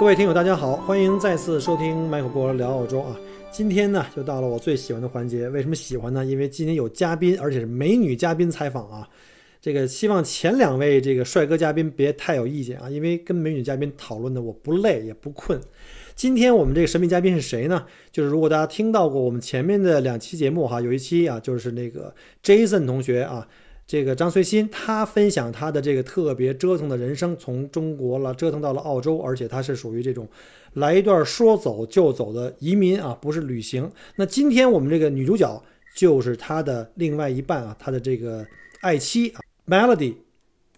各位听友，大家好，欢迎再次收听麦克郭聊澳洲啊！今天呢，就到了我最喜欢的环节。为什么喜欢呢？因为今天有嘉宾，而且是美女嘉宾采访啊。这个希望前两位这个帅哥嘉宾别太有意见啊，因为跟美女嘉宾讨论的我不累也不困。今天我们这个神秘嘉宾是谁呢？就是如果大家听到过我们前面的两期节目哈，有一期啊，就是那个 Jason 同学啊。这个张随心，他分享他的这个特别折腾的人生，从中国了折腾到了澳洲，而且他是属于这种来一段说走就走的移民啊，不是旅行。那今天我们这个女主角就是他的另外一半啊，他的这个爱妻啊 Melody。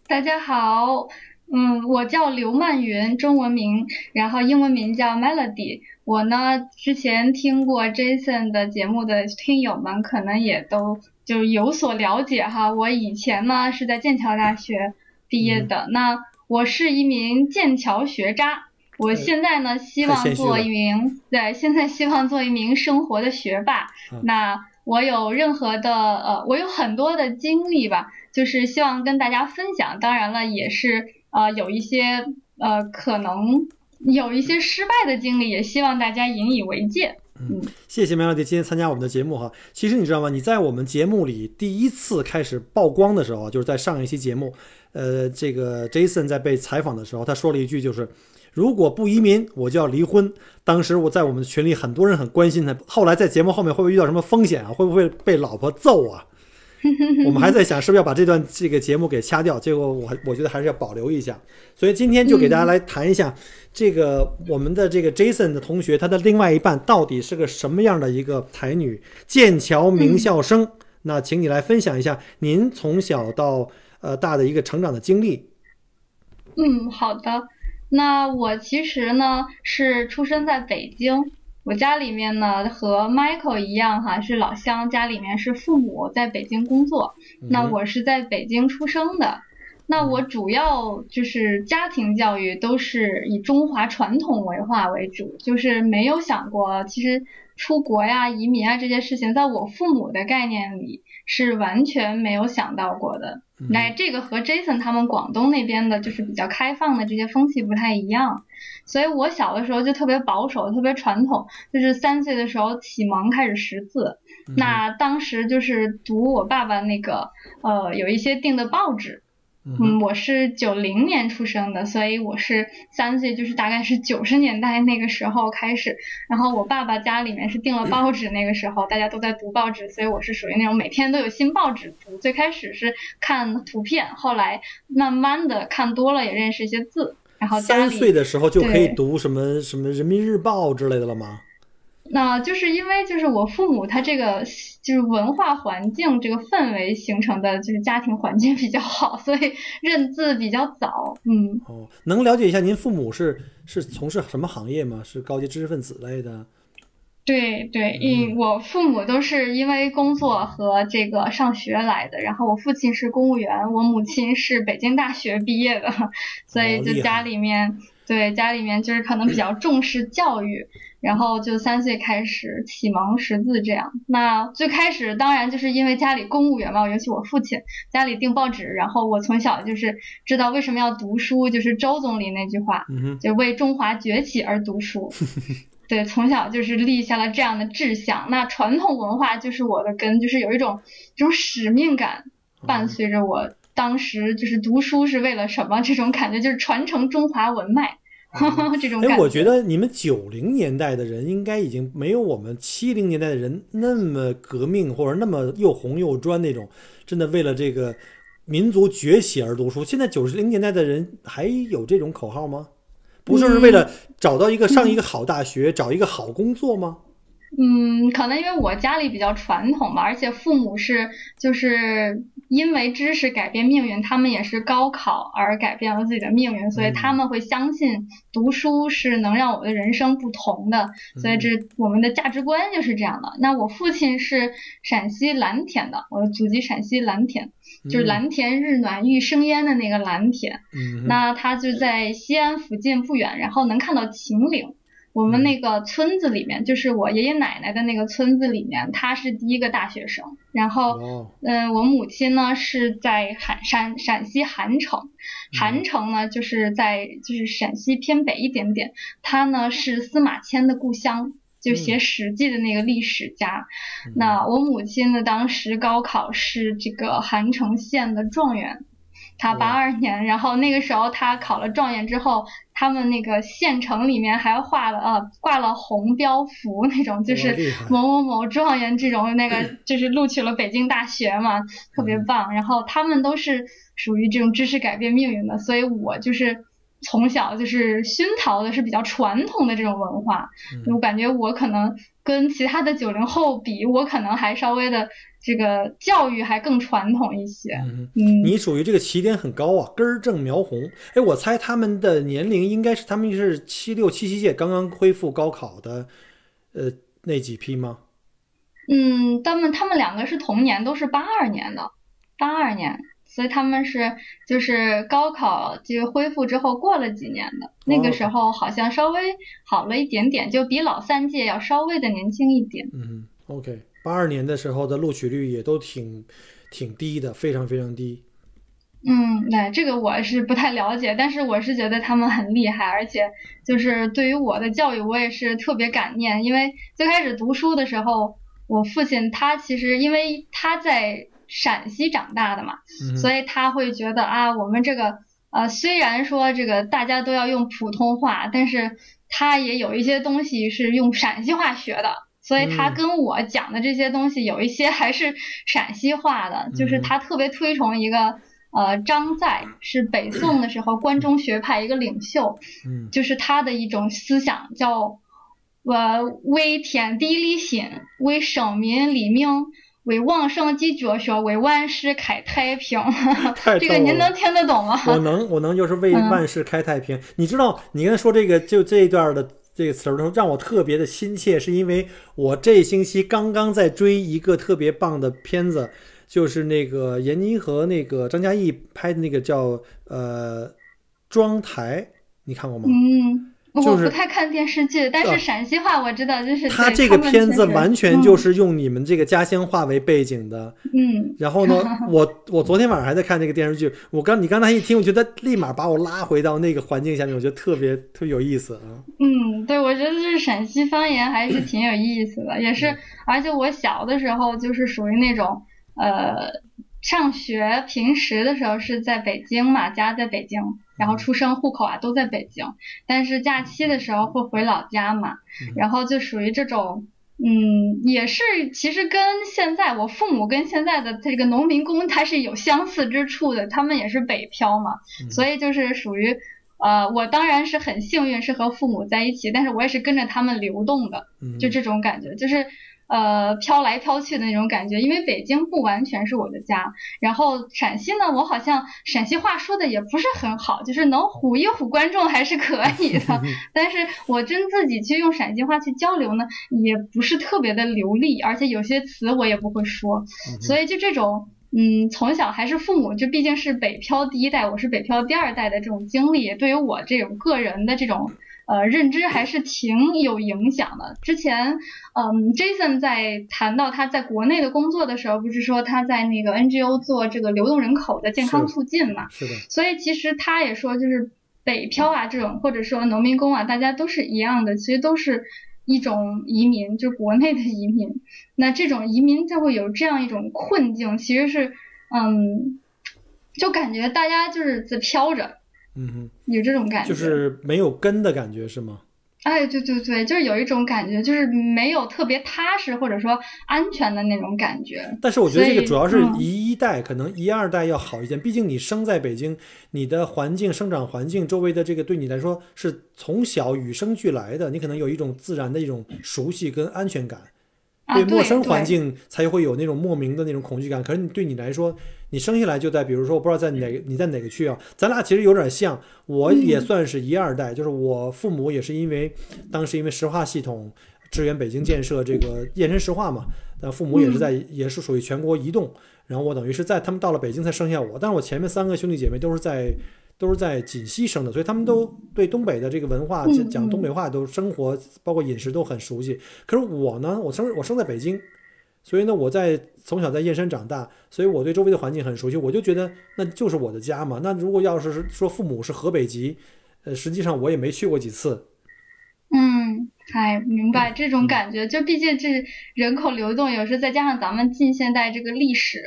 大家好，嗯，我叫刘曼云，中文名，然后英文名叫 Melody。我呢，之前听过 Jason 的节目的听友们可能也都。就有所了解哈，我以前呢是在剑桥大学毕业的，那我是一名剑桥学渣，我现在呢希望做一名对，现在希望做一名生活的学霸。那我有任何的呃，我有很多的经历吧，就是希望跟大家分享。当然了，也是呃有一些呃可能有一些失败的经历，也希望大家引以为戒。嗯，谢谢 Melody 今天参加我们的节目哈。其实你知道吗？你在我们节目里第一次开始曝光的时候，就是在上一期节目，呃，这个 Jason 在被采访的时候，他说了一句，就是如果不移民，我就要离婚。当时我在我们群里很多人很关心他，后来在节目后面会不会遇到什么风险啊？会不会被老婆揍啊？我们还在想是不是要把这段这个节目给掐掉，结果我我觉得还是要保留一下。所以今天就给大家来谈一下。这个我们的这个 Jason 的同学，他的另外一半到底是个什么样的一个才女？剑桥名校生。那请你来分享一下您从小到呃大的一个成长的经历。嗯，好的。那我其实呢是出生在北京，我家里面呢和 Michael 一样哈，是老乡，家里面是父母在北京工作。那我是在北京出生的。那我主要就是家庭教育都是以中华传统文化为主，就是没有想过其实出国呀、移民啊这些事情，在我父母的概念里是完全没有想到过的。那这个和 Jason 他们广东那边的就是比较开放的这些风气不太一样，所以我小的时候就特别保守、特别传统，就是三岁的时候启蒙开始识字。那当时就是读我爸爸那个呃有一些订的报纸。嗯，我是九零年出生的，所以我是三岁，就是大概是九十年代那个时候开始。然后我爸爸家里面是订了报纸，那个时候大家都在读报纸，所以我是属于那种每天都有新报纸读。最开始是看图片，后来慢慢的看多了，也认识一些字。然后三岁的时候就可以读什么什么人民日报之类的了吗？那就是因为就是我父母他这个就是文化环境这个氛围形成的就是家庭环境比较好，所以认字比较早。嗯，哦，能了解一下您父母是是从事什么行业吗？是高级知识分子类的？对对，因我父母都是因为工作和这个上学来的，然后我父亲是公务员，我母亲是北京大学毕业的，所以就家里面对家里面就是可能比较重视教育。然后就三岁开始启蒙识字，这样。那最开始当然就是因为家里公务员嘛，尤其我父亲家里订报纸，然后我从小就是知道为什么要读书，就是周总理那句话，就为中华崛起而读书。对，从小就是立下了这样的志向。那传统文化就是我的根，就是有一种这种使命感伴随着我。当时就是读书是为了什么？这种感觉就是传承中华文脉。这种哎，我觉得你们九零年代的人应该已经没有我们七零年代的人那么革命，或者那么又红又专那种，真的为了这个民族崛起而读书。现在九十零年代的人还有这种口号吗？不就是为了找到一个上一个好大学，找一个好工作吗？嗯，可能因为我家里比较传统吧，而且父母是就是。因为知识改变命运，他们也是高考而改变了自己的命运，所以他们会相信读书是能让我的人生不同的，所以这我们的价值观就是这样的。那我父亲是陕西蓝田的，我的祖籍陕西蓝田，就是蓝田日暖玉生烟的那个蓝田。嗯，那他就在西安附近不远，然后能看到秦岭。我们那个村子里面，就是我爷爷奶奶的那个村子里面，他是第一个大学生。然后，嗯，我母亲呢是在韩山陕西韩城，韩城呢就是在就是陕西偏北一点点。他呢是司马迁的故乡，就写《史记》的那个历史家。那我母亲呢当时高考是这个韩城县的状元。他八二年，然后那个时候他考了状元之后，他们那个县城里面还画了呃挂了红标符那种，就是某某某状元这种那个 就是录取了北京大学嘛，特别棒。然后他们都是属于这种知识改变命运的，所以我就是从小就是熏陶的是比较传统的这种文化。我感觉我可能跟其他的九零后比，我可能还稍微的。这个教育还更传统一些，嗯，你属于这个起点很高啊，根正苗红。哎，我猜他们的年龄应该是他们是七六七七届刚刚恢复高考的，呃，那几批吗？嗯，他们他们两个是同年，都是八二年的，八二年，所以他们是就是高考就恢复之后过了几年的，那个时候好像稍微好了一点点，就比老三届要稍微的年轻一点。嗯，OK。八二年的时候的录取率也都挺挺低的，非常非常低。嗯，对，这个我是不太了解，但是我是觉得他们很厉害，而且就是对于我的教育，我也是特别感念。因为最开始读书的时候，我父亲他其实因为他在陕西长大的嘛，所以他会觉得啊，我们这个呃，虽然说这个大家都要用普通话，但是他也有一些东西是用陕西话学的。所以他跟我讲的这些东西有一些还是陕西话的，就是他特别推崇一个呃张载，是北宋的时候关中学派一个领袖，就是他的一种思想叫呃为天地立心，为生民立命，为往圣继绝学，为万世开太平。这个您能听得懂吗？我能，我能，就是为万世开太平。你知道，你刚才说这个就这一段的。这个词儿让我特别的亲切，是因为我这星期刚刚在追一个特别棒的片子，就是那个闫妮和那个张嘉译拍的那个叫呃《妆台》，你看过吗？嗯。我不太看电视剧，但是陕西话我知道，就是他这个片子完全就是用你们这个家乡话为背景的。嗯，然后呢，我我昨天晚上还在看这个电视剧，我刚你刚才一听，我觉得立马把我拉回到那个环境下面，我觉得特别特别有意思啊。嗯，对，我觉得就是陕西方言还是挺有意思的，也是，而且我小的时候就是属于那种呃。上学平时的时候是在北京嘛，家在北京，然后出生户口啊都在北京，但是假期的时候会回老家嘛，然后就属于这种，嗯，也是其实跟现在我父母跟现在的这个农民工他是有相似之处的，他们也是北漂嘛，所以就是属于，呃，我当然是很幸运是和父母在一起，但是我也是跟着他们流动的，就这种感觉，就是。呃，飘来飘去的那种感觉，因为北京不完全是我的家，然后陕西呢，我好像陕西话说的也不是很好，就是能唬一唬观众还是可以的，但是我真自己去用陕西话去交流呢，也不是特别的流利，而且有些词我也不会说，所以就这种，嗯，从小还是父母，就毕竟是北漂第一代，我是北漂第二代的这种经历，对于我这种个人的这种。呃，认知还是挺有影响的。之前，嗯，Jason 在谈到他在国内的工作的时候，不是说他在那个 NGO 做这个流动人口的健康促进嘛？是的。所以其实他也说，就是北漂啊这种，或者说农民工啊，大家都是一样的，其实都是一种移民，就国内的移民。那这种移民就会有这样一种困境，其实是，嗯，就感觉大家就是在飘着。嗯哼，有这种感觉，就是没有根的感觉是吗？哎，对对对，就是有一种感觉，就是没有特别踏实或者说安全的那种感觉。但是我觉得这个主要是一一代，可能一二代要好一点。毕竟你生在北京，你的环境、生长环境、周围的这个对你来说是从小与生俱来的，你可能有一种自然的一种熟悉跟安全感。对陌生环境才会有那种莫名的那种恐惧感。可是你对你来说，你生下来就在，比如说我不知道在哪个你在哪个区啊？咱俩其实有点像，我也算是一二代，就是我父母也是因为当时因为石化系统支援北京建设这个燕山石化嘛，但父母也是在也是属于全国移动，然后我等于是在他们到了北京才生下我，但是我前面三个兄弟姐妹都是在。都是在锦西生的，所以他们都对东北的这个文化讲讲东北话，都生活包括饮食都很熟悉。可是我呢，我生我生在北京，所以呢，我在从小在燕山长大，所以我对周围的环境很熟悉。我就觉得那就是我的家嘛。那如果要是说父母是河北籍，呃，实际上我也没去过几次。嗯。哎，明白这种感觉，就毕竟这人口流动，有时候再加上咱们近现代这个历史，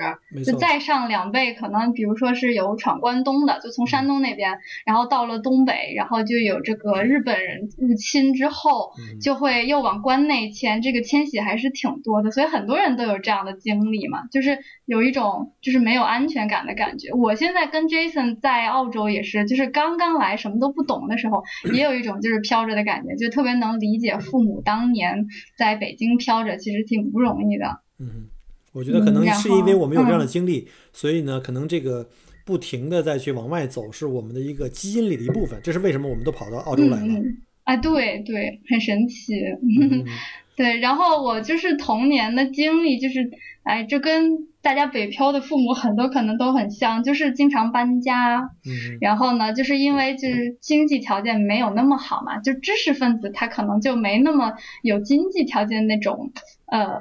就再上两辈，可能比如说是有闯关东的，就从山东那边，然后到了东北，然后就有这个日本人入侵之后，就会又往关内迁，这个迁徙还是挺多的，所以很多人都有这样的经历嘛，就是有一种就是没有安全感的感觉。我现在跟 Jason 在澳洲也是，就是刚刚来什么都不懂的时候，也有一种就是飘着的感觉，就特别能理解。父母当年在北京飘着，其实挺不容易的。嗯，我觉得可能是因为我们有这样的经历，所以呢，可能这个不停的再去往外走，是我们的一个基因里的一部分。这是为什么我们都跑到澳洲来了？啊，对对，很神奇。对，然后我就是童年的经历，就是哎，这跟大家北漂的父母很多可能都很像，就是经常搬家。嗯。然后呢，就是因为就是经济条件没有那么好嘛，就知识分子他可能就没那么有经济条件那种呃，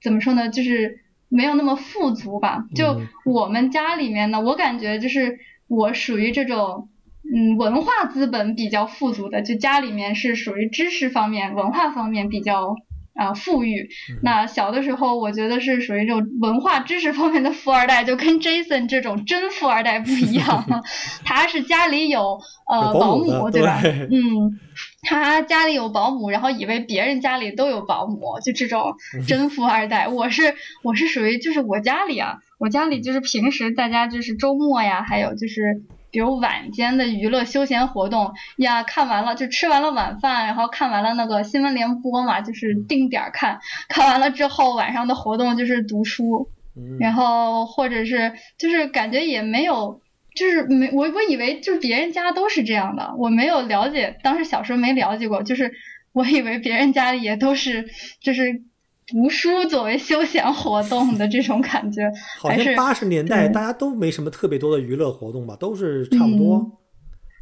怎么说呢，就是没有那么富足吧。就我们家里面呢，我感觉就是我属于这种。嗯，文化资本比较富足的，就家里面是属于知识方面、文化方面比较啊富裕。那小的时候，我觉得是属于这种文化知识方面的富二代，就跟 Jason 这种真富二代不一样。他是家里有呃保姆，对吧？嗯，他家里有保姆，然后以为别人家里都有保姆，就这种真富二代。我是我是属于就是我家里啊，我家里就是平时大家就是周末呀，还有就是。比如晚间的娱乐休闲活动呀，看完了就吃完了晚饭，然后看完了那个新闻联播嘛，就是定点看，看完了之后晚上的活动就是读书，然后或者是就是感觉也没有，就是没我我以为就是别人家都是这样的，我没有了解，当时小时候没了解过，就是我以为别人家里也都是就是。读书作为休闲活动的这种感觉，好像八十年代大家都没什么特别多的娱乐活动吧，都是差不多。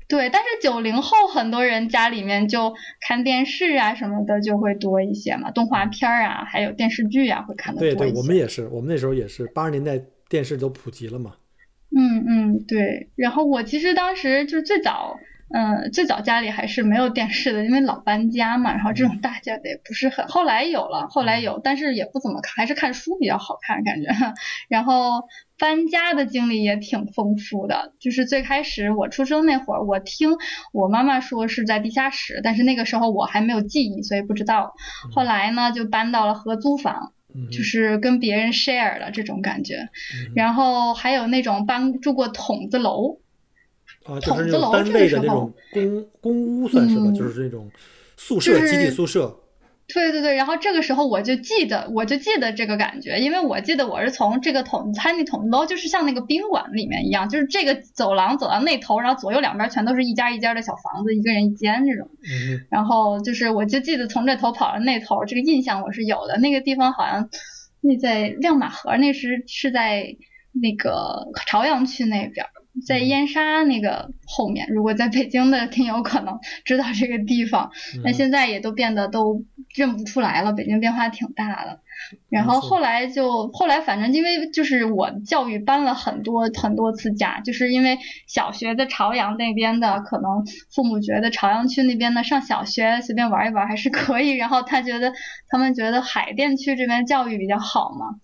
对，但是九零后很多人家里面就看电视啊什么的就会多一些嘛，动画片啊，还有电视剧啊会看的多一些。对对，我们也是，我们那时候也是八十年代电视都普及了嘛。嗯嗯，对。然后我其实当时就是最早。嗯，最早家里还是没有电视的，因为老搬家嘛。然后这种大家的也不是很，后来有了，后来有，但是也不怎么看，还是看书比较好看感觉。然后搬家的经历也挺丰富的，就是最开始我出生那会儿，我听我妈妈说是在地下室，但是那个时候我还没有记忆，所以不知道。后来呢，就搬到了合租房，就是跟别人 share 了这种感觉。然后还有那种搬住过筒子楼。啊，就是那种单位的那种公公屋，算是吧，就是那种宿舍、集体宿舍。对对对，然后这个时候我就记得，我就记得这个感觉，因为我记得我是从这个筒，它那筒子楼就是像那个宾馆里面一样，就是这个走廊走到那头，然后左右两边全都是一家一家的小房子，一个人一间这种。嗯。然后就是我就记得从这头跑到那头，这个印象我是有的。那个地方好像那在亮马河，那时是在那个朝阳区那边。在燕莎那个后面，如果在北京的听友可能知道这个地方，那现在也都变得都认不出来了。北京变化挺大的，然后后来就后来反正因为就是我教育搬了很多很多次家，就是因为小学在朝阳那边的，可能父母觉得朝阳区那边的上小学随便玩一玩还是可以，然后他觉得他们觉得海淀区这边教育比较好嘛。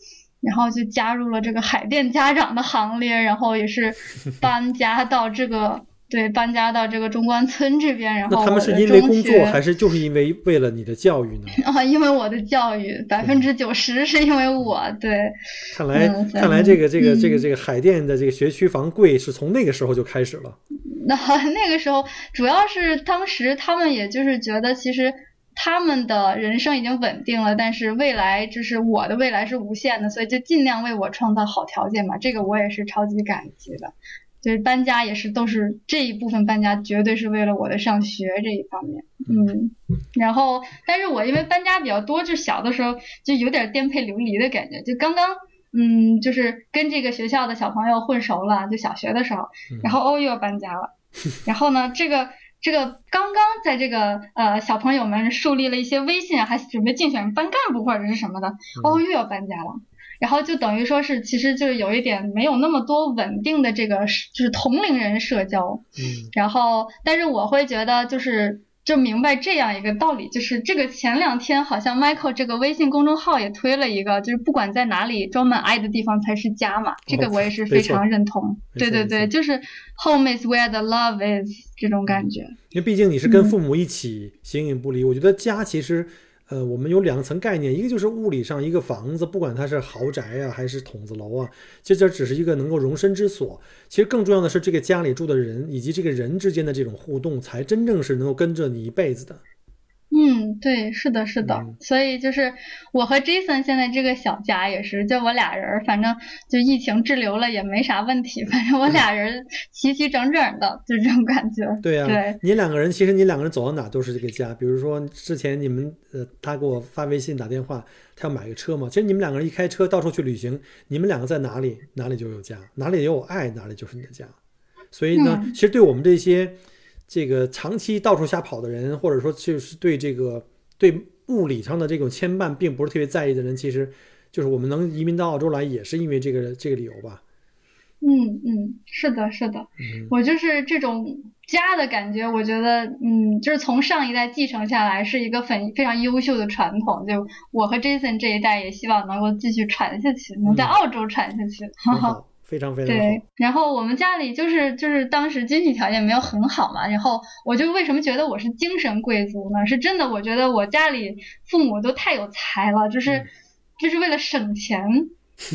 然后就加入了这个海淀家长的行列，然后也是 搬家到这个对搬家到这个中关村这边。然后他们是因为工作还是就是因为为了你的教育呢？啊，因为我的教育百分之九十是因为我对。看来看来这个这个这个这个海淀的这个学区房贵是从那个时候就开始了。那 那个时候主要是当时他们也就是觉得其实。他们的人生已经稳定了，但是未来就是我的未来是无限的，所以就尽量为我创造好条件吧。这个我也是超级感激的。就是搬家也是都是这一部分搬家，绝对是为了我的上学这一方面。嗯，然后但是我因为搬家比较多，就小的时候就有点颠沛流离的感觉。就刚刚嗯，就是跟这个学校的小朋友混熟了，就小学的时候，然后哦又要搬家了，然后呢这个。这个刚刚在这个呃小朋友们树立了一些威信，还准备竞选班干部或者是什么的，哦又要搬家了，然后就等于说是其实就是有一点没有那么多稳定的这个就是同龄人社交，嗯，然后但是我会觉得就是。就明白这样一个道理，就是这个前两天好像 Michael 这个微信公众号也推了一个，就是不管在哪里，装满爱的地方才是家嘛。这个我也是非常认同。对对对，就是 Home is where the love is 这种感觉。因为毕竟你是跟父母一起形影不离，我觉得家其实。呃，我们有两层概念，一个就是物理上一个房子，不管它是豪宅啊还是筒子楼啊，其实这只是一个能够容身之所。其实更重要的是这个家里住的人以及这个人之间的这种互动，才真正是能够跟着你一辈子的。嗯，对，是的，是的，所以就是我和 Jason 现在这个小家也是，就我俩人，反正就疫情滞留了也没啥问题，反正我俩人齐齐整整的，就这种感觉。对呀，对，你两个人其实你两个人走到哪都是这个家。比如说之前你们呃，他给我发微信打电话，他要买个车嘛，其实你们两个人一开车到处去旅行，你们两个在哪里哪里就有家，哪里有爱哪里就是你的家。所以呢，其实对我们这些。这个长期到处瞎跑的人，或者说就是对这个对物理上的这种牵绊并不是特别在意的人，其实就是我们能移民到澳洲来，也是因为这个这个理由吧。嗯嗯，是的，是的，我就是这种家的感觉，我觉得嗯，就是从上一代继承下来，是一个很非常优秀的传统。就我和 Jason 这一代也希望能够继续传下去，能在澳洲传下去。非常非常对，然后我们家里就是就是当时经济条件没有很好嘛，然后我就为什么觉得我是精神贵族呢？是真的，我觉得我家里父母都太有才了，就是就是为了省钱，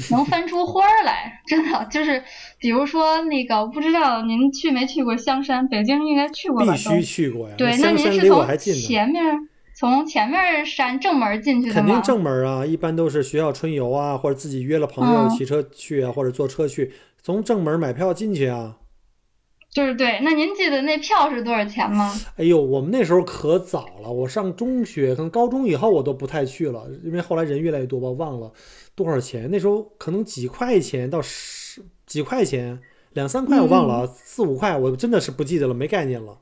能翻出花儿来，真的就是比如说那个，不知道您去没去过香山？北京应该去过吧？必须去过呀。对，那您是从前面从前面山正门进去的？肯定正门啊，一般都是学校春游啊，或者自己约了朋友骑车去啊，或者坐车去，从正门买票进去啊。就是对，那您记得那票是多少钱吗？哎呦，我们那时候可早了，我上中学，可能高中以后我都不太去了，因为后来人越来越多吧，忘了多少钱。那时候可能几块钱到十几块钱，两三块我忘了，四五块我真的是不记得了，没概念了。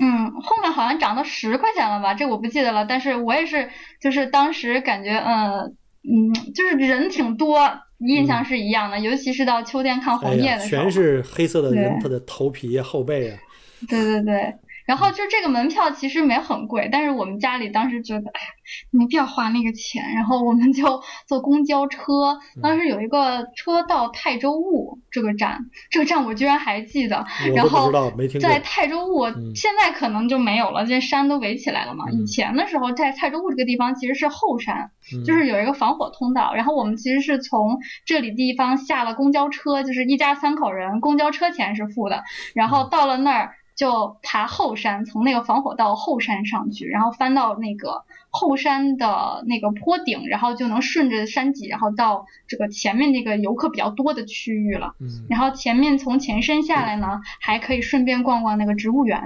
嗯，后面好像涨到十块钱了吧？这我不记得了。但是我也是，就是当时感觉，嗯嗯，就是人挺多，印象是一样的。尤其是到秋天看红叶的时候，全是黑色的人，他的头皮、后背啊。对对对。然后就这个门票其实没很贵，但是我们家里当时觉得，哎呀，没必要花那个钱。然后我们就 坐公交车，当时有一个车到泰州雾这个站，这个站我居然还记得。然后在泰州雾，现在可能就没有了，这山都围起来了嘛。以前的时候，在泰州雾这个地方其实是后山，就是有一个防火通道。然后我们其实是从这里地方下了公交车，就是一家三口人，公交车钱是付的，然后到了那儿。就爬后山，从那个防火道后山上去，然后翻到那个后山的那个坡顶，然后就能顺着山脊，然后到这个前面那个游客比较多的区域了。嗯。然后前面从前山下来呢，还可以顺便逛逛那个植物园。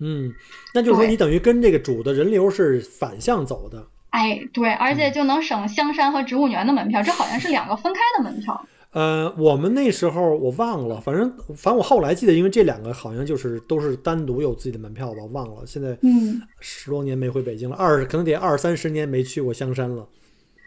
嗯，那就是说你等于跟这个主的人流是反向走的。哎，对，而且就能省香山和植物园的门票，这好像是两个分开的门票。呃，我们那时候我忘了，反正反正我后来记得，因为这两个好像就是都是单独有自己的门票吧，忘了。现在嗯，十多年没回北京了，二可能得二三十年没去过香山了。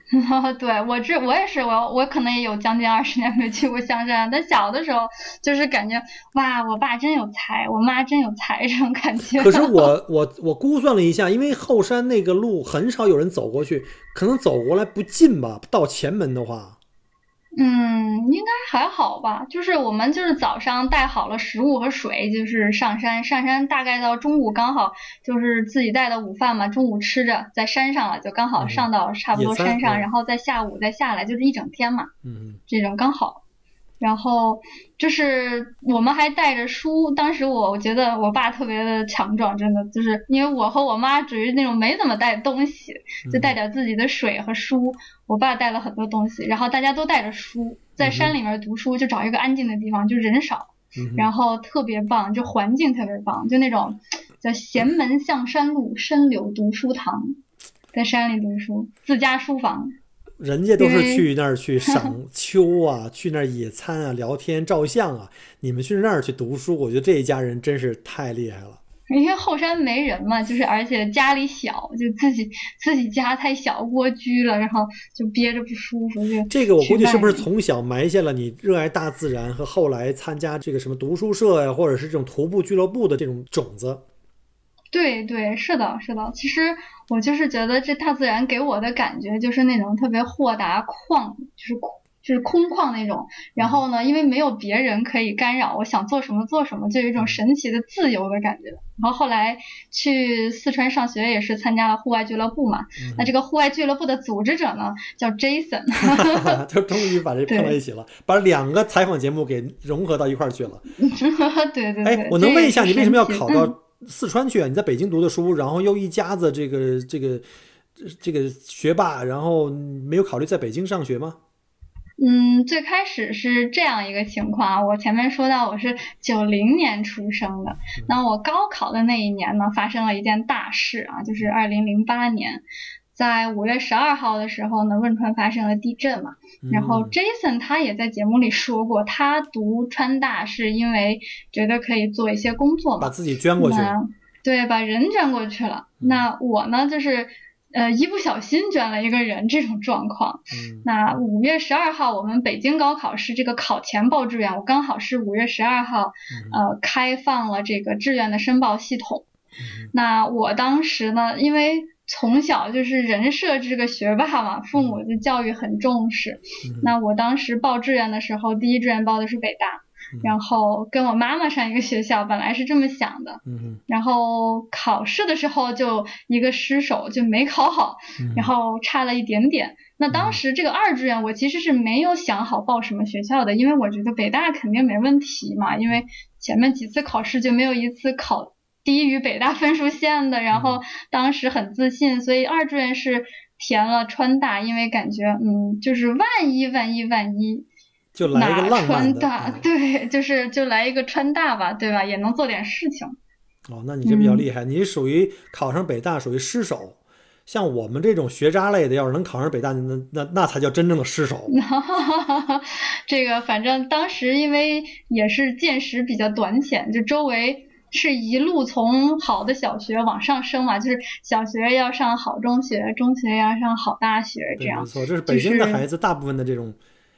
对我这我也是，我我可能也有将近二十年没去过香山。但小的时候就是感觉哇，我爸真有才，我妈真有才这种感觉。可是我 我我估算了一下，因为后山那个路很少有人走过去，可能走过来不近吧，到前门的话。嗯，应该还好吧。就是我们就是早上带好了食物和水，就是上山。上山大概到中午刚好就是自己带的午饭嘛，中午吃着在山上了，就刚好上到差不多山上，然后在下午再下来，就是一整天嘛。嗯，这种刚好。然后就是我们还带着书，当时我我觉得我爸特别的强壮，真的就是因为我和我妈属于那种没怎么带东西，就带点自己的水和书。我爸带了很多东西，然后大家都带着书，在山里面读书，就找一个安静的地方，就人少，然后特别棒，就环境特别棒，就那种叫闲门向山路，深柳读书堂，在山里读书，自家书房。人家都是去那儿去赏 秋啊，去那儿野餐啊、聊天、照相啊。你们去那儿去读书，我觉得这一家人真是太厉害了。因为后山没人嘛，就是而且家里小，就自己自己家太小蜗居了，然后就憋着不舒服。就这个我估计是不是从小埋下了你热爱大自然和后来参加这个什么读书社呀，或者是这种徒步俱乐部的这种种子？对对，是的，是的。其实我就是觉得这大自然给我的感觉就是那种特别豁达旷，就是空，就是空旷那种。然后呢，因为没有别人可以干扰，我想做什么做什么，就有一种神奇的自由的感觉。然后后来去四川上学也是参加了户外俱乐部嘛。那这个户外俱乐部的组织者呢叫 Jason，就终于把这碰到一起了，把两个采访节目给融合到一块儿去了。对 对对。哎，我能问一下，你为什么要考到？四川去啊？你在北京读的书，然后又一家子这个这个这个学霸，然后没有考虑在北京上学吗？嗯，最开始是这样一个情况。我前面说到我是九零年出生的，那我高考的那一年呢，发生了一件大事啊，就是二零零八年。在五月十二号的时候呢，汶川发生了地震嘛。然后 Jason 他也在节目里说过，他读川大是因为觉得可以做一些工作嘛，把自己捐过去，对，把人捐过去了。那我呢，就是呃一不小心捐了一个人这种状况。那五月十二号我们北京高考是这个考前报志愿，我刚好是五月十二号呃开放了这个志愿的申报系统。那我当时呢，因为从小就是人设这个学霸嘛，父母的教育很重视。那我当时报志愿的时候，第一志愿报的是北大，然后跟我妈妈上一个学校，本来是这么想的。然后考试的时候就一个失手，就没考好，然后差了一点点。那当时这个二志愿我其实是没有想好报什么学校的，因为我觉得北大肯定没问题嘛，因为前面几次考试就没有一次考。低于北大分数线的，然后当时很自信，所以二志愿是填了川大，因为感觉嗯，就是万一万一万一，就来一个浪漫的，对，就是就来一个川大吧，对吧？也能做点事情。哦，那你这比较厉害，你属于考上北大属于失手，像我们这种学渣类的，要是能考上北大，那那那才叫真正的失手。这个反正当时因为也是见识比较短浅，就周围。是一路从好的小学往上升嘛，就是小学要上好中学，中学要上好大学，这样。没错，这是北京的孩子大部分的这种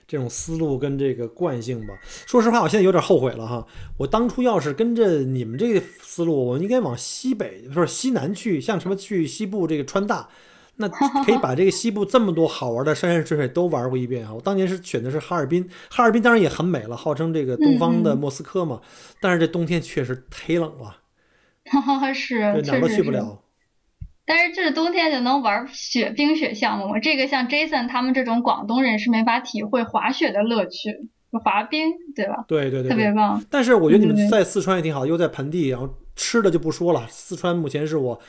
这种思路跟这个惯性吧。说实话，我现在有点后悔了哈。我当初要是跟着你们这个思路，我应该往西北，不是西南去，像什么去西部这个川大。那 可以把这个西部这么多好玩的山山水水都玩过一遍啊！我当年是选的是哈尔滨，哈尔滨当然也很美了，号称这个东方的莫斯科嘛。但是这冬天确实忒冷了，哈哈，是，哪儿都去不了。但是这是冬天就能玩雪冰雪项目，这个像 Jason 他们这种广东人是没法体会滑雪的乐趣，滑冰对吧？对对对，特别棒。但是我觉得你们在四川也挺好，又在盆地，然后吃的就不说了。四川目前是我。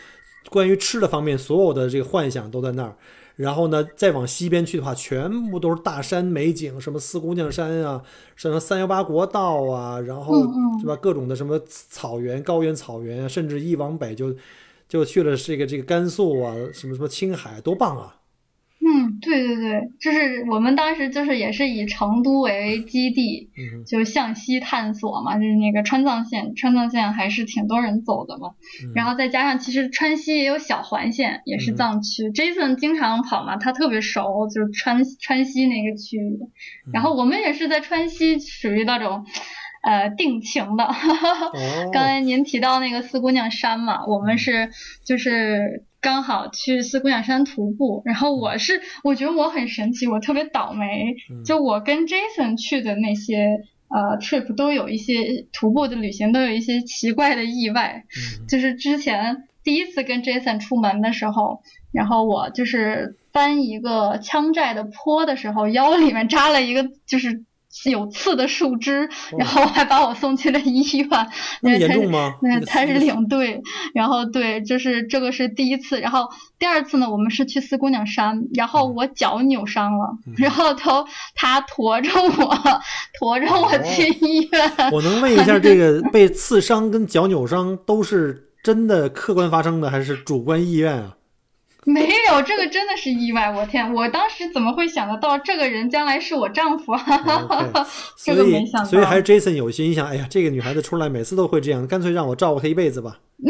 关于吃的方面，所有的这个幻想都在那儿。然后呢，再往西边去的话，全部都是大山美景，什么四姑娘山啊，什么三幺八国道啊，然后对吧，各种的什么草原、高原草原啊，甚至一往北就就去了这个这个甘肃啊，什么什么青海，多棒啊！嗯，对对对，就是我们当时就是也是以成都为基地，就向西探索嘛，就是那个川藏线，川藏线还是挺多人走的嘛。然后再加上其实川西也有小环线，也是藏区。Jason 经常跑嘛，他特别熟，就是川川西那个区域。然后我们也是在川西属于那种呃定情的。刚才您提到那个四姑娘山嘛，我们是就是。刚好去四姑娘山徒步，然后我是我觉得我很神奇，我特别倒霉，就我跟 Jason 去的那些呃 trip 都有一些徒步的旅行都有一些奇怪的意外，就是之前第一次跟 Jason 出门的时候，然后我就是翻一个羌寨的坡的时候，腰里面扎了一个就是有刺的树枝，然后还把我送去了医院。那么严重吗？那他是领队，然后对，就是这个是第一次，然后第二次呢，我们是去四姑娘山，然后我脚扭伤了，然后他他驮着我，驮着我去医院。我能问一下，这个被刺伤跟脚扭伤都是真的客观发生的，还是主观意愿啊？没有，这个真的是意外。我天，我当时怎么会想得到这个人将来是我丈夫？这个没想到。所以还是 Jason 有心想，哎呀，这个女孩子出来每次都会这样，干脆让我照顾她一辈子吧。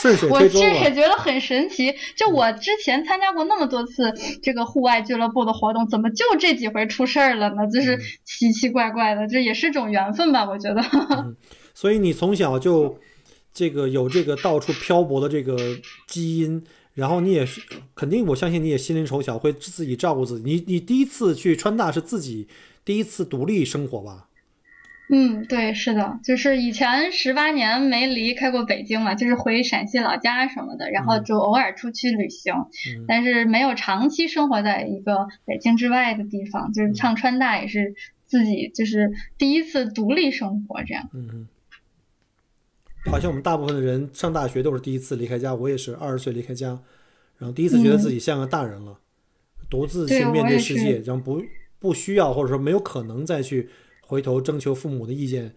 顺水推舟我其实也觉得很神奇，就我之前参加过那么多次这个户外俱乐部的活动，怎么就这几回出事儿了呢？就是奇奇怪怪的，这也是种缘分吧？我觉得。所以你从小就这个有这个到处漂泊的这个基因。然后你也是肯定，我相信你也心灵手巧，会自己照顾自己。你你第一次去川大是自己第一次独立生活吧？嗯，对，是的，就是以前十八年没离开过北京嘛，就是回陕西老家什么的，然后就偶尔出去旅行，但是没有长期生活在一个北京之外的地方。就是上川大也是自己就是第一次独立生活这样。嗯嗯。好像我们大部分的人上大学都是第一次离开家，我也是二十岁离开家，然后第一次觉得自己像个大人了，独自去面对世界，然后不不需要或者说没有可能再去回头征求父母的意见，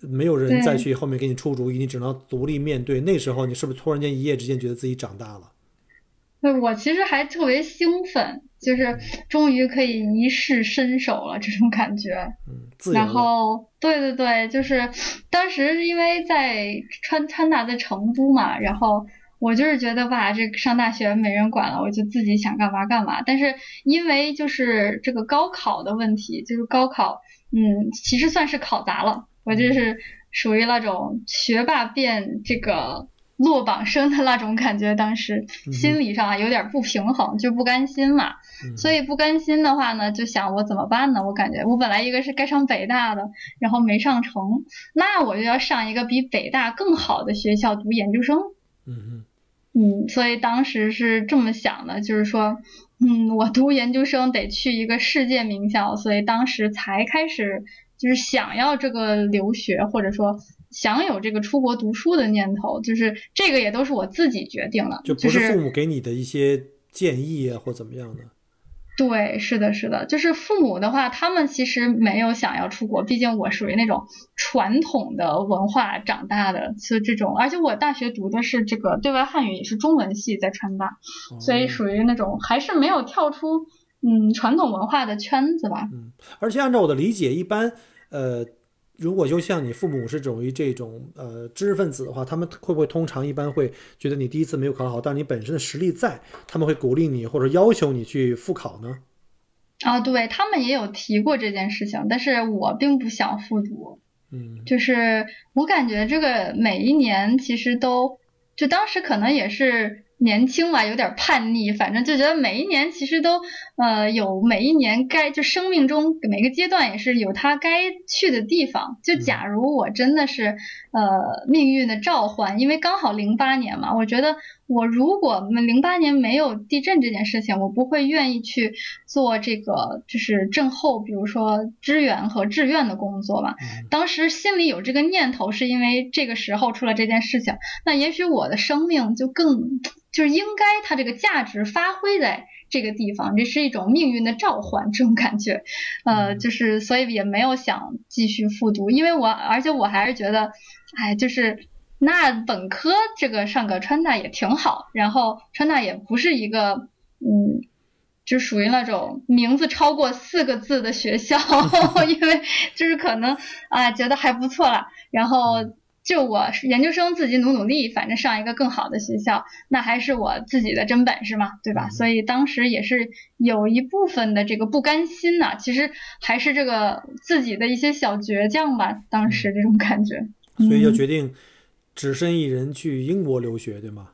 没有人再去后面给你出主意，你只能独立面对。那时候你是不是突然间一夜之间觉得自己长大了？对，我其实还特别兴奋，就是终于可以一试身手了这种感觉。嗯，然后，对对对，就是当时因为在川川大在成都嘛，然后我就是觉得吧，这上大学没人管了，我就自己想干嘛干嘛。但是因为就是这个高考的问题，就是高考，嗯，其实算是考砸了，我就是属于那种学霸变这个。落榜生的那种感觉，当时心理上啊有点不平衡，就不甘心嘛。所以不甘心的话呢，就想我怎么办呢？我感觉我本来一个是该上北大的，然后没上成，那我就要上一个比北大更好的学校读研究生。嗯嗯嗯，所以当时是这么想的，就是说，嗯，我读研究生得去一个世界名校，所以当时才开始就是想要这个留学，或者说。想有这个出国读书的念头，就是这个也都是我自己决定了，就不是父母给你的一些建议啊，或怎么样的。对，是的，是的，就是父母的话，他们其实没有想要出国，毕竟我属于那种传统的文化长大的，是这种，而且我大学读的是这个对外汉语，也是中文系，在川大，所以属于那种还是没有跳出嗯传统文化的圈子吧。嗯，而且按照我的理解，一般呃。如果就像你父母是属于这种呃知识分子的话，他们会不会通常一般会觉得你第一次没有考好，但是你本身的实力在，他们会鼓励你或者要求你去复考呢？啊，对他们也有提过这件事情，但是我并不想复读。嗯，就是我感觉这个每一年其实都，就当时可能也是。年轻嘛，有点叛逆，反正就觉得每一年其实都，呃，有每一年该就生命中每个阶段也是有它该去的地方。就假如我真的是，呃，命运的召唤，因为刚好零八年嘛，我觉得。我如果零八年没有地震这件事情，我不会愿意去做这个就是震后，比如说支援和志愿的工作吧。当时心里有这个念头，是因为这个时候出了这件事情，那也许我的生命就更就是应该它这个价值发挥在这个地方，这是一种命运的召唤，这种感觉。呃，就是所以也没有想继续复读，因为我而且我还是觉得，哎，就是。那本科这个上个川大也挺好，然后川大也不是一个，嗯，就属于那种名字超过四个字的学校，因为就是可能啊觉得还不错了，然后就我研究生自己努努力，反正上一个更好的学校，那还是我自己的真本事嘛，对吧？所以当时也是有一部分的这个不甘心呐，其实还是这个自己的一些小倔强吧，当时这种感觉，所以就决定。只身一人去英国留学，对吗？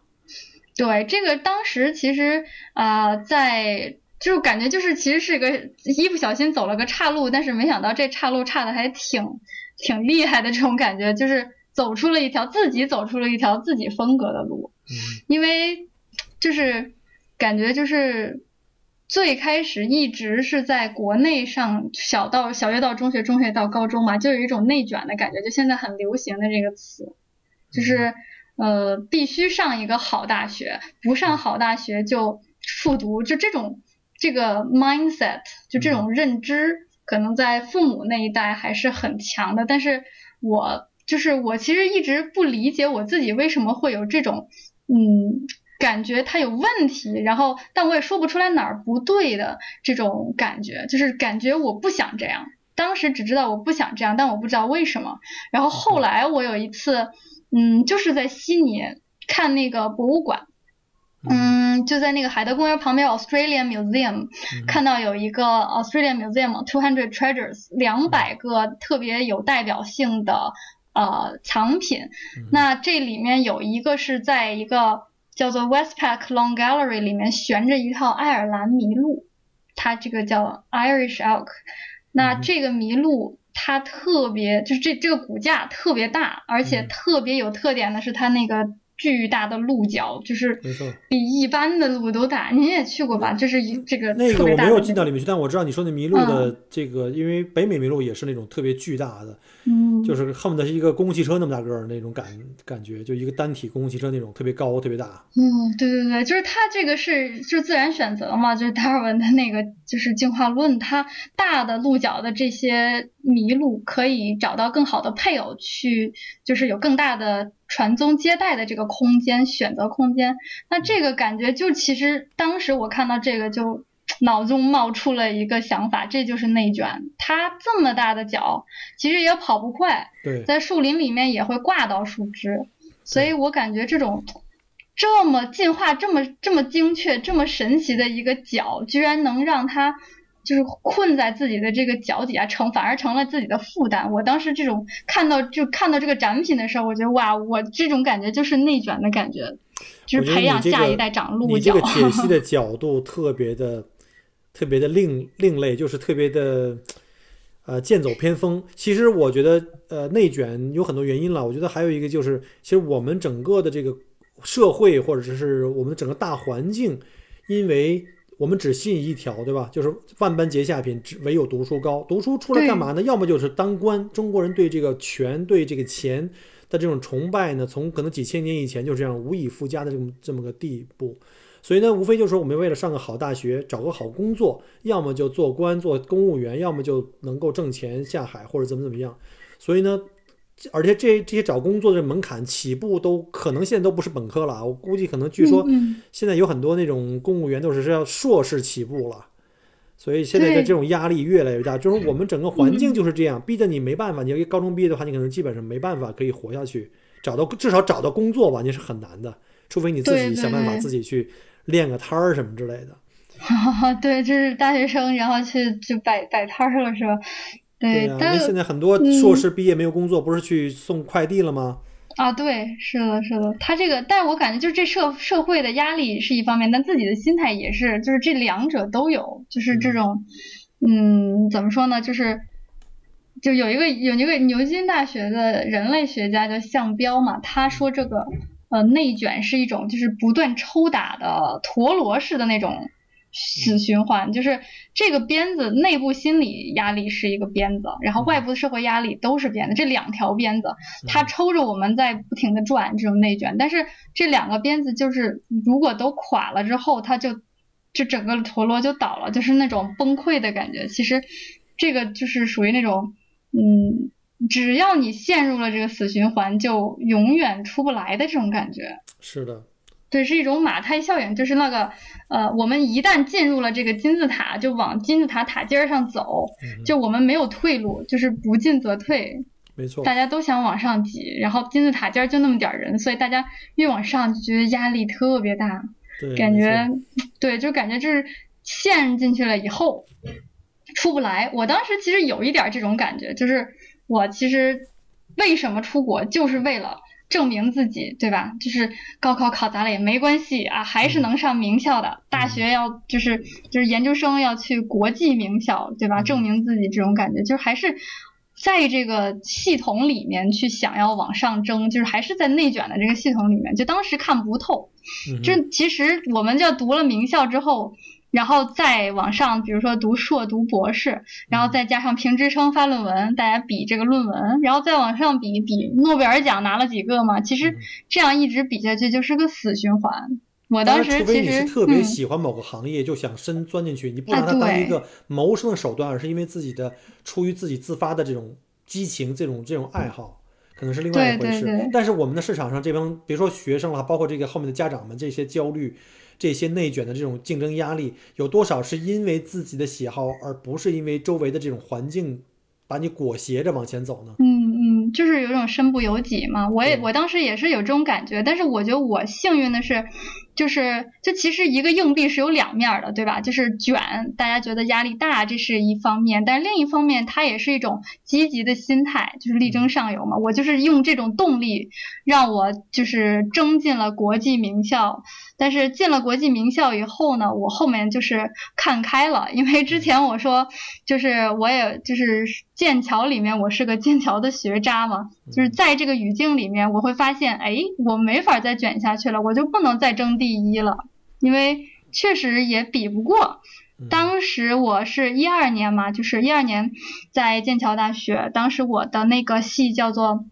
对，这个当时其实啊，在就感觉就是其实是个一不小心走了个岔路，但是没想到这岔路岔的还挺挺厉害的，这种感觉就是走出了一条自己走出了一条自己风格的路。嗯，因为就是感觉就是最开始一直是在国内上小到小学到中学，中学到高中嘛，就有一种内卷的感觉，就现在很流行的这个词，就是呃必须上一个好大学，不上好大学就复读，就这种这个 mindset，就这种认知，可能在父母那一代还是很强的，但是我就是我其实一直不理解我自己为什么会有这种嗯。感觉他有问题，然后但我也说不出来哪儿不对的这种感觉，就是感觉我不想这样。当时只知道我不想这样，但我不知道为什么。然后后来我有一次，嗯，就是在悉尼看那个博物馆，嗯，就在那个海德公园旁边 Australian Museum 看到有一个 Australian Museum Two Hundred Treasures 两百个特别有代表性的呃藏品。那这里面有一个是在一个。叫做 Westpac Long Gallery 里面悬着一套爱尔兰麋鹿，它这个叫 Irish Elk。那这个麋鹿它特别，就是这这个骨架特别大，而且特别有特点的是它那个。巨大的鹿角，就是比一般的鹿都大。您也去过吧？就是一这个那个我没有进到里面去，但我知道你说那麋鹿的这个，因为北美麋鹿也是那种特别巨大的，嗯，就是恨不得是一个公共汽车那么大个儿那种感感觉，就一个单体公共汽车那种特别高、特别大。嗯，对对对，就是它这个是就是自然选择嘛，就是达尔文的那个就是进化论，它大的鹿角的这些麋鹿可以找到更好的配偶，去就是有更大的。传宗接代的这个空间，选择空间，那这个感觉就其实当时我看到这个就脑中冒出了一个想法，这就是内卷。它这么大的脚，其实也跑不快，在树林里面也会挂到树枝，所以我感觉这种这么进化、这么这么精确、这么神奇的一个脚，居然能让它。就是困在自己的这个脚底下，成反而成了自己的负担。我当时这种看到就看到这个展品的时候，我觉得哇，我这种感觉就是内卷的感觉，就是培养下一代长鹿角。你这个解析的角度特别的特别的另另类，就是特别的呃剑走偏锋。其实我觉得呃内卷有很多原因了，我觉得还有一个就是，其实我们整个的这个社会或者是我们整个大环境，因为。我们只信一条，对吧？就是万般皆下品，只唯有读书高。读书出来干嘛呢？要么就是当官。中国人对这个权、对这个钱的这种崇拜呢，从可能几千年以前就这样无以复加的这么这么个地步。所以呢，无非就是说我们为了上个好大学，找个好工作，要么就做官做公务员，要么就能够挣钱下海或者怎么怎么样。所以呢。而且这这些找工作的门槛起步都可能现在都不是本科了，我估计可能据说现在有很多那种公务员都是是要硕士起步了，所以现在的这种压力越来越大，就是我们整个环境就是这样，逼得你没办法。你要高中毕业的话，你可能基本上没办法可以活下去，找到至少找到工作吧，你是很难的，除非你自己想办法自己去练个摊儿什么之类的。对，就是大学生，然后去就摆摆摊儿了，是吧？对啊，那现在很多硕士毕业没有工作，不是去送快递了吗？啊，对，是的，是的。他这个，但是我感觉就是这社社会的压力是一方面，但自己的心态也是，就是这两者都有，就是这种，嗯，怎么说呢？就是，就有一个有一个牛津大学的人类学家叫项彪嘛，他说这个呃内卷是一种就是不断抽打的陀螺式的那种。死循环就是这个鞭子，内部心理压力是一个鞭子，然后外部的社会压力都是鞭子，这两条鞭子它抽着我们在不停的转，这种内卷。但是这两个鞭子就是如果都垮了之后，它就就整个陀螺就倒了，就是那种崩溃的感觉。其实这个就是属于那种，嗯，只要你陷入了这个死循环，就永远出不来的这种感觉。是的。对，是一种马太效应，就是那个，呃，我们一旦进入了这个金字塔，就往金字塔塔尖上走，就我们没有退路，就是不进则退。没错。大家都想往上挤，然后金字塔尖就那么点人，所以大家越往上就觉得压力特别大，感觉，对，就感觉就是陷进去了以后出不来。我当时其实有一点这种感觉，就是我其实为什么出国，就是为了。证明自己，对吧？就是高考考砸了也没关系啊，还是能上名校的。大学要就是就是研究生要去国际名校，对吧？证明自己这种感觉，就是还是在这个系统里面去想要往上争，就是还是在内卷的这个系统里面，就当时看不透。就其实我们就读了名校之后。然后再往上，比如说读硕、读博士，然后再加上评职称、发论文，大家比这个论文，然后再往上比比诺贝尔奖拿了几个嘛。其实这样一直比下去就是个死循环。我当时其实特别喜欢某个行业，就想深钻进去，你不拿它当一个谋生的手段，而是因为自己的出于自己自发的这种激情、这种这种爱好，可能是另外一回事。但是我们的市场上这帮，别说学生了，包括这个后面的家长们，这些焦虑。这些内卷的这种竞争压力，有多少是因为自己的喜好，而不是因为周围的这种环境把你裹挟着往前走呢？嗯嗯，就是有种身不由己嘛。我也我当时也是有这种感觉，但是我觉得我幸运的是。就是，就其实一个硬币是有两面的，对吧？就是卷，大家觉得压力大，这是一方面，但是另一方面，它也是一种积极的心态，就是力争上游嘛。我就是用这种动力，让我就是争进了国际名校。但是进了国际名校以后呢，我后面就是看开了，因为之前我说，就是我也就是剑桥里面，我是个剑桥的学渣嘛，就是在这个语境里面，我会发现，哎，我没法再卷下去了，我就不能再争第。第一了，因为确实也比不过。当时我是一二年嘛，就是一二年在剑桥大学，当时我的那个系叫做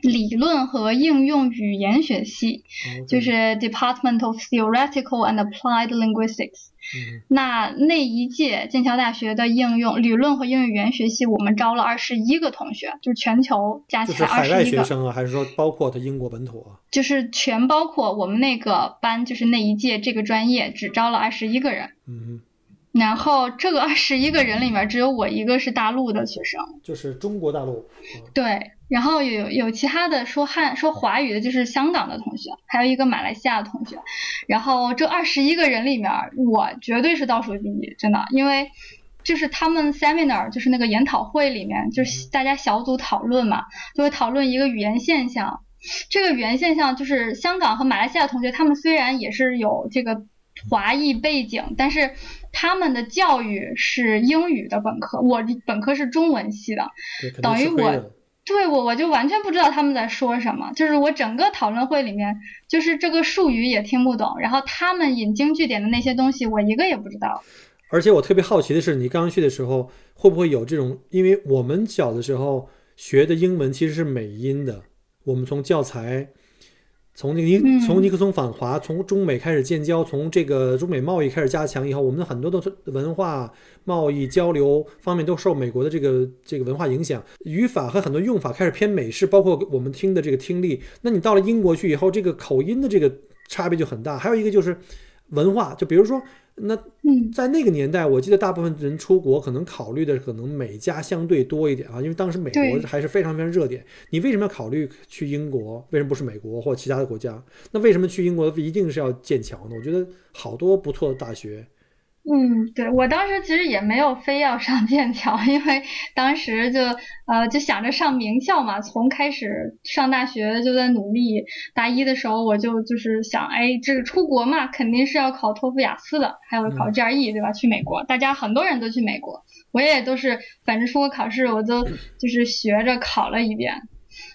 理论和应用语言学系，就是 Department of Theoretical and Applied Linguistics。那那一届剑桥大学的应用理论和应用语言学系，我们招了二十一个同学，就是全球加起来二十一个。海外学生啊，还是说包括他英国本土啊？就是全包括我们那个班，就是那一届这个专业只招了二十一个人。嗯。然后这个二十一个人里面，只有我一个是大陆的学生，就是中国大陆。对。然后有有其他的说汉说华语的，就是香港的同学，还有一个马来西亚的同学。然后这二十一个人里面，我绝对是倒数第一，真的，因为就是他们 seminar 就是那个研讨会里面，就是大家小组讨论嘛，就会讨论一个语言现象。这个语言现象就是香港和马来西亚同学，他们虽然也是有这个华裔背景，但是他们的教育是英语的本科，我本科是中文系的，等于我。对我，我就完全不知道他们在说什么。就是我整个讨论会里面，就是这个术语也听不懂，然后他们引经据典的那些东西，我一个也不知道。而且我特别好奇的是，你刚刚去的时候，会不会有这种？因为我们小的时候学的英文其实是美音的，我们从教材。从那个尼从尼克松访华，从中美开始建交，从这个中美贸易开始加强以后，我们的很多的文化贸易交流方面都受美国的这个这个文化影响，语法和很多用法开始偏美式，包括我们听的这个听力。那你到了英国去以后，这个口音的这个差别就很大。还有一个就是文化，就比如说。那在那个年代，我记得大部分人出国可能考虑的可能美加相对多一点啊，因为当时美国还是非常非常热点。你为什么要考虑去英国？为什么不是美国或其他的国家？那为什么去英国一定是要剑桥呢？我觉得好多不错的大学。嗯，对我当时其实也没有非要上剑桥，因为当时就呃就想着上名校嘛，从开始上大学就在努力。大一的时候我就就是想，哎，这个出国嘛，肯定是要考托福、雅思的，还有考 GRE，对吧？去美国，大家很多人都去美国，我也都是，反正出国考试我都就是学着考了一遍，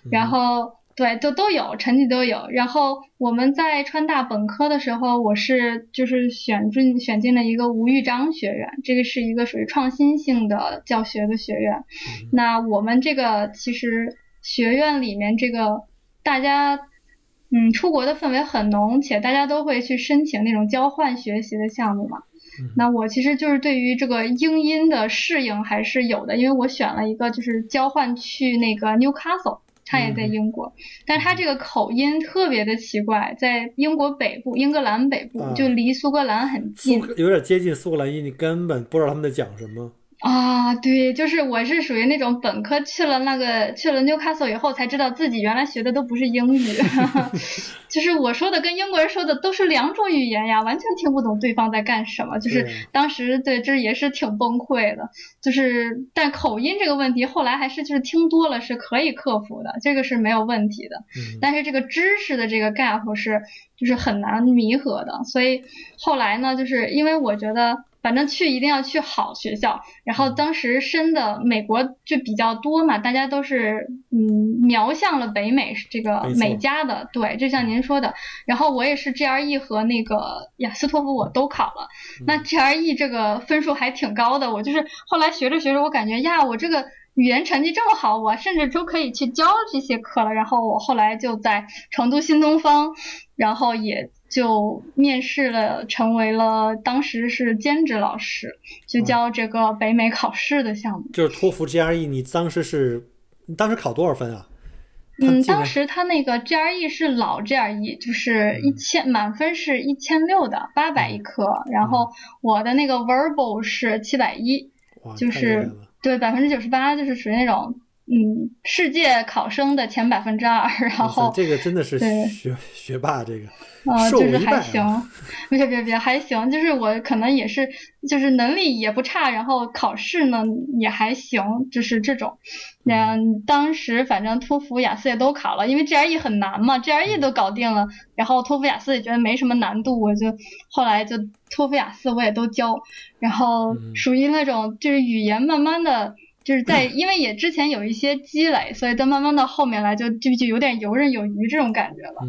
然后。对，都都有成绩都有。然后我们在川大本科的时候，我是就是选进选进了一个吴玉章学院，这个是一个属于创新性的教学的学院。那我们这个其实学院里面这个大家嗯出国的氛围很浓，且大家都会去申请那种交换学习的项目嘛。那我其实就是对于这个英音的适应还是有的，因为我选了一个就是交换去那个 Newcastle。他也在英国，但是他这个口音特别的奇怪，在英国北部，英格兰北部，就离苏格兰很近，有点接近苏格兰音，你根本不知道他们在讲什么。啊，对，就是我是属于那种本科去了那个去了 Newcastle 以后才知道自己原来学的都不是英语，就是我说的跟英国人说的都是两种语言呀，完全听不懂对方在干什么。就是当时对，这也是挺崩溃的。就是但口音这个问题后来还是就是听多了是可以克服的，这个是没有问题的。但是这个知识的这个 gap 是就是很难弥合的，所以后来呢，就是因为我觉得。反正去一定要去好学校。然后当时申的美国就比较多嘛，大家都是嗯瞄向了北美这个美加的，对，就像您说的。然后我也是 GRE 和那个雅思托福我都考了，那 GRE 这个分数还挺高的，我就是后来学着学着，我感觉呀，我这个语言成绩这么好，我甚至都可以去教这些课了。然后我后来就在成都新东方，然后也就面试了，成为了当时是兼职老师，就教这个北美考试的项目。就是托福 GRE，你当时是你当时考多少分啊？嗯，当时他那个 GRE 是老 GRE，就是一千满分是一千六的，八百一科。然后我的那个 Verbal 是七百一，就是对百分之九十八，就是属于那种嗯世界考生的前百分之二。然后这个真的是学学霸，这个呃，就是还行啊，别别别，还行，就是我可能也是，就是能力也不差，然后考试呢也还行，就是这种。嗯，当时反正托福、雅思也都考了，因为 GRE 很难嘛，GRE 都搞定了，然后托福、雅思也觉得没什么难度，我就后来就托福、雅思我也都教，然后嗯属于那种就是语言慢慢的。就是在，因为也之前有一些积累，所以到慢慢到后面来就就就有点游刃有余这种感觉了。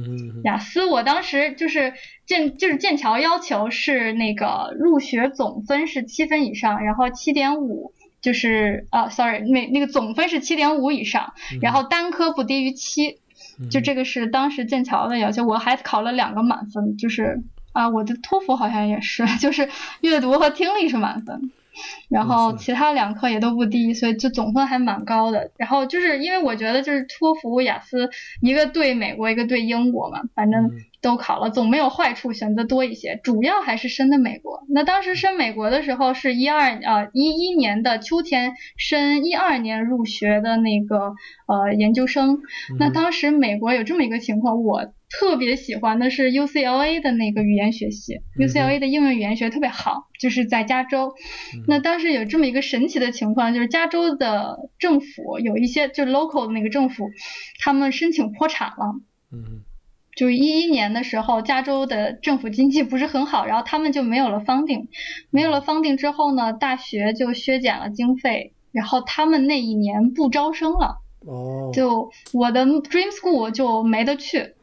雅思我当时就是剑就是剑桥要求是那个入学总分是七分以上，然后七点五就是啊，sorry，那那个总分是七点五以上，然后单科不低于七，嗯就这个是当时剑桥的要求。我还考了两个满分，就是啊，我的托福好像也是，就是阅读和听力是满分。然后其他两科也都不低，所以就总分还蛮高的。然后就是因为我觉得就是托福、雅思一个对美国，一个对英国嘛，反正嗯都考了，总没有坏处，选择多一些。主要还是申的美国。那当时申美国的时候是一二呃一一年的秋天申一二年入学的那个呃研究生。那嗯当时美国有这么一个情况，我特别喜欢的是 UCLA 的那个语言学习、嗯 u c l a 的英文语言学特别好，就是在加州。嗯。那当时有这么一个神奇的情况，就是加州的政府有一些就是 local 的那个政府，他们申请破产了。嗯就是一一年的时候，加州的政府经济不是很好，然后他们就没有了 funding，没有了 funding 之后呢，大学就削减了经费，然后他们那一年不招生了，哦，就我的 dream school 就没得去。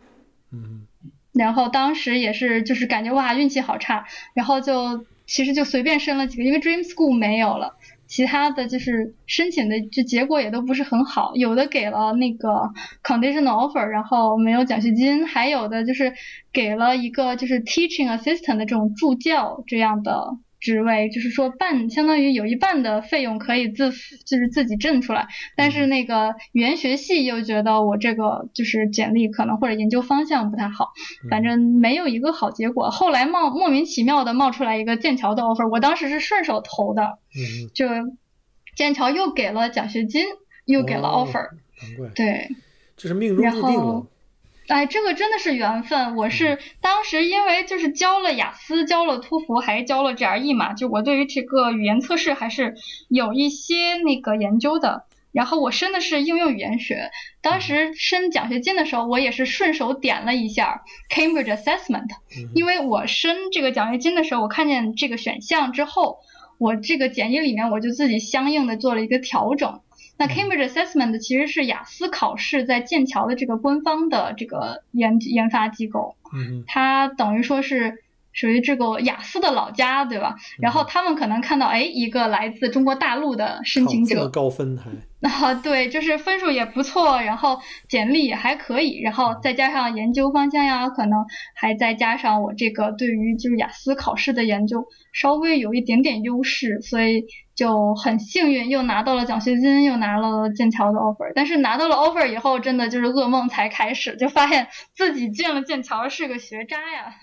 嗯。然后当时也是就是感觉哇运气好差，然后就其实就随便申了几个，因为 Dream School 没有了，其他的就是申请的就结果也都不是很好，有的给了那个 conditional offer，然后没有奖学金，还有的就是给了一个就是 teaching assistant 的这种助教这样的职位，就是说半相当于有一半的费用可以自就是自己挣出来，但是那个语言学系又觉得我这个就是简历可能或者研究方向不太好，反正没有一个好结果。后来冒莫名其妙的冒出来一个剑桥的 offer，我当时是顺手投的，嗯就剑桥又给了奖学金，又给了哦 offer，、难怪对。这是命中然注定。哎，这个真的是缘分。我是当时因为就是教了雅思，教了托福，还教了 GRE 嘛，就我对于这个语言测试还是有一些那个研究的。然后我申的是应用语言学，当时申奖学金的时候，我也是顺手点了一下 Cambridge Assessment，嗯因为我申这个奖学金的时候，我看见这个选项之后，我这个简历里面我就自己相应的做了一个调整。那 Cambridge Assessment 其实是雅思考试在剑桥的这个官方的这个研研发机构，嗯它等于说是属于这个雅思的老家，对吧？然后他们可能看到，哎，一个来自中国大陆的申请者，高分还啊，对，就是分数也不错，然后简历也还可以，然后再加上研究方向呀，可能还再加上我这个对于就是雅思考试的研究稍微有一点点优势，所以就很幸运又拿到了奖学金，又拿了剑桥的 offer。但是拿到了 offer 以后，真的就是噩梦才开始，就发现自己进了剑桥是个学渣呀。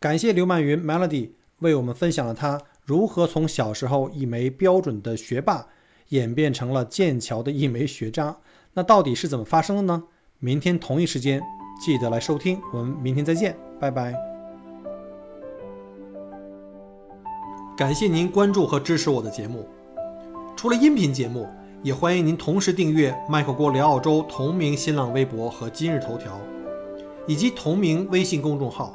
感谢刘曼云 Melody 为我们分享了他如何从小时候一枚标准的学霸演变成了剑桥的一枚学渣。那到底是怎么发生的呢？明天同一时间记得来收听，我们明天再见，拜拜。感谢您关注和支持我的节目。除了音频节目，也欢迎您同时订阅麦克郭聊澳洲同名新浪微博和今日头条，以及同名微信公众号。